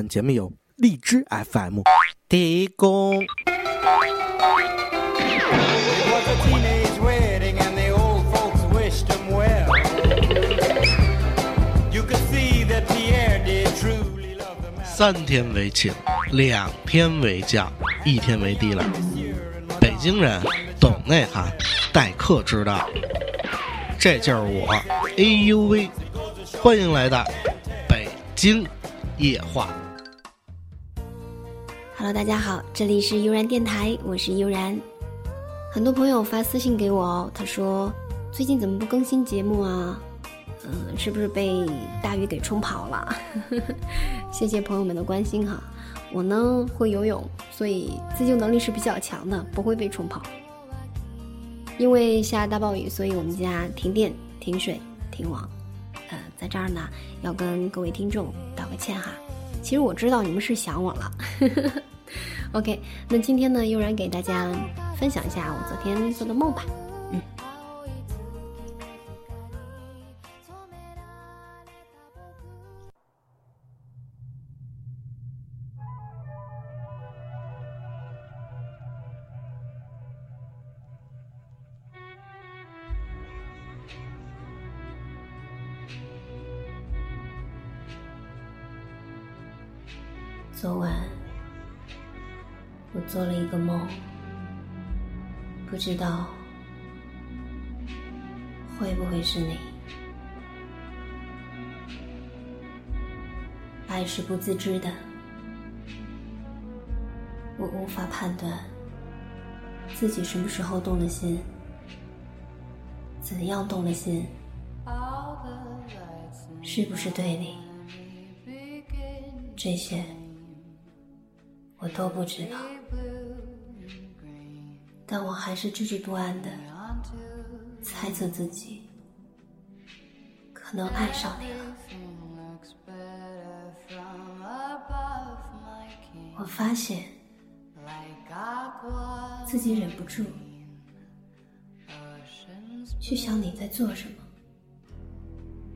本节目由荔枝 FM 提供。三天为请，两天为将，一天为低了。北京人懂内涵，待客之道。这就是我，哎呦喂！欢迎来到北京夜话。Hello，大家好，这里是悠然电台，我是悠然。很多朋友发私信给我哦，他说最近怎么不更新节目啊？嗯，是不是被大鱼给冲跑了？谢谢朋友们的关心哈。我呢会游泳，所以自救能力是比较强的，不会被冲跑。因为下大暴雨，所以我们家停电、停水、停网。呃，在这儿呢要跟各位听众道个歉哈。其实我知道你们是想我了。OK，那今天呢，悠然给大家分享一下我昨天做的梦吧。嗯，昨晚我做了一个梦，不知道会不会是你。爱是不自知的，我无法判断自己什么时候动了心，怎样动了心，是不是对你，这些我都不知道。但我还是惴惴不安的猜测自己可能爱上你了。我发现自己忍不住去想你在做什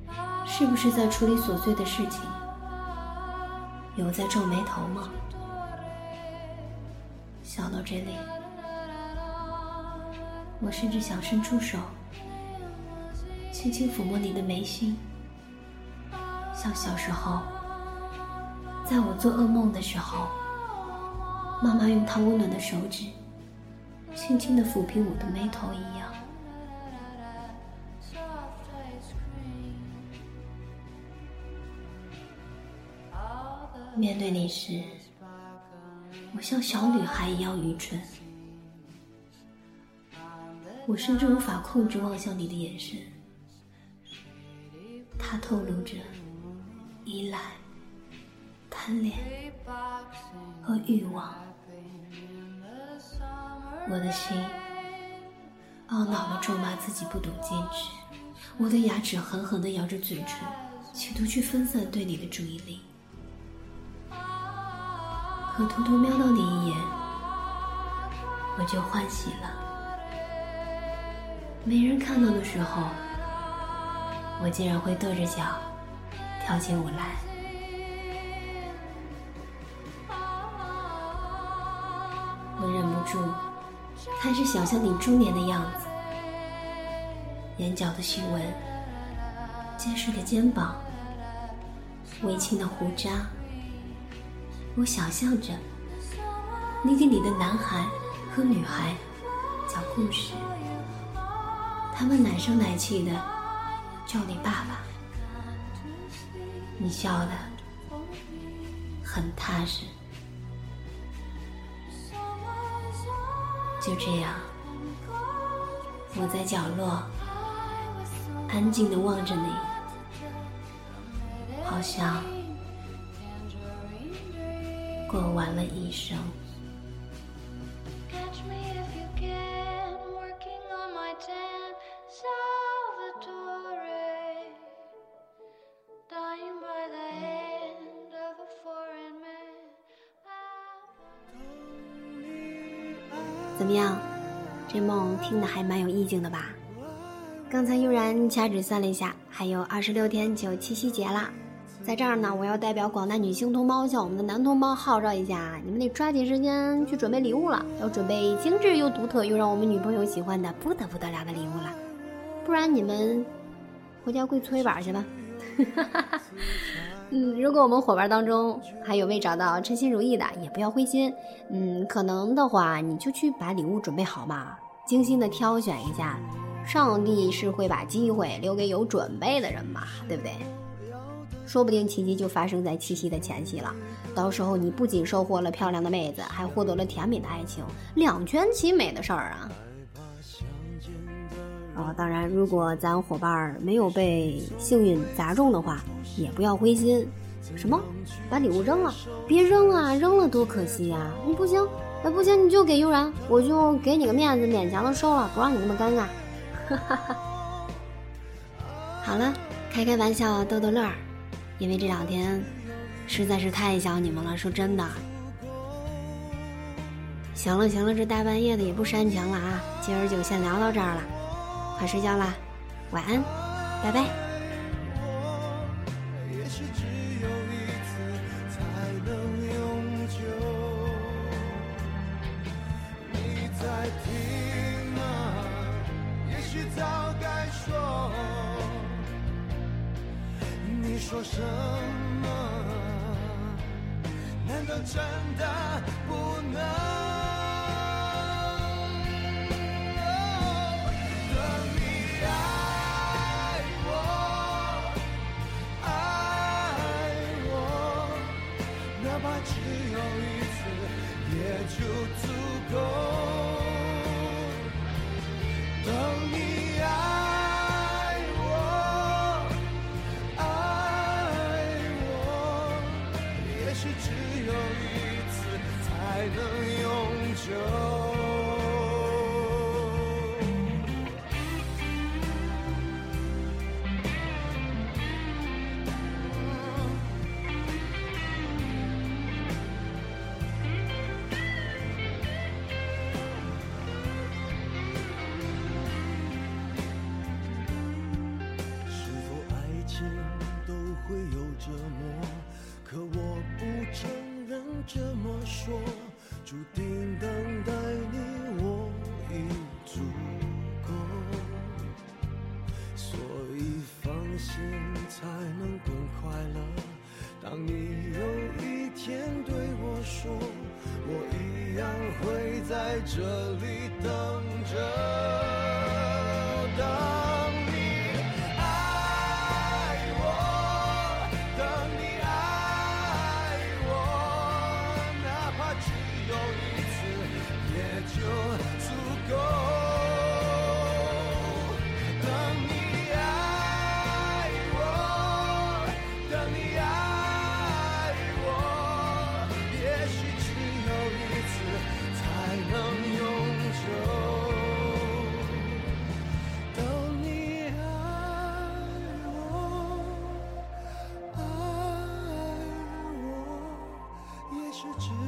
么，是不是在处理琐碎的事情？有在皱眉头吗？想到这里。我甚至想伸出手，轻轻抚摸你的眉心，像小时候，在我做噩梦的时候，妈妈用她温暖的手指，轻轻地抚平我的眉头一样。面对你时，我像小女孩一样愚蠢。我甚至无法控制望向你的眼神，它透露着依赖、贪恋和欲望。我的心懊恼地咒骂自己不懂坚持，我的牙齿狠狠地咬着嘴唇，企图去分散对你的注意力。可偷偷瞄到你一眼，我就欢喜了。没人看到的时候，我竟然会跺着脚跳起舞来。我忍不住开始想象你中年的样子，眼角的细纹，结实的肩膀，微轻的胡渣。我想象着你给你的男孩和女孩讲故事。他们奶声奶气的叫你爸爸，你笑的很踏实。就这样，我在角落安静的望着你，好像过完了一生。怎么样，这梦听得还蛮有意境的吧？刚才悠然掐指算了一下，还有二十六天就七夕节了。在这儿呢，我要代表广大女性同胞向我们的男同胞号召一下，你们得抓紧时间去准备礼物了，要准备精致又独特又让我们女朋友喜欢的不得不得了的礼物了，不然你们回家跪搓衣板去吧。嗯，如果我们伙伴当中还有未找到称心如意的，也不要灰心。嗯，可能的话，你就去把礼物准备好嘛，精心的挑选一下。上帝是会把机会留给有准备的人嘛，对不对？说不定奇迹就发生在七夕的前夕了，到时候你不仅收获了漂亮的妹子，还获得了甜美的爱情，两全其美的事儿啊！哦，当然，如果咱伙伴儿没有被幸运砸中的话，也不要灰心。什么？把礼物扔了？别扔啊！扔了多可惜呀！你不行，那，不行，你就给悠然，我就给你个面子，勉强的收了，不让你那么尴尬。哈哈哈。好了，开开玩笑，逗逗乐儿。因为这两天实在是太想你们了，说真的。行了行了，这大半夜的也不煽情了啊，今儿就先聊到这儿了，快睡觉啦，晚安，拜拜。什么？难道真的不能？注定等待你我已足够，所以放心才能更快乐。当你有一天对我说，我一样会在这里等着。我，爱我，也许只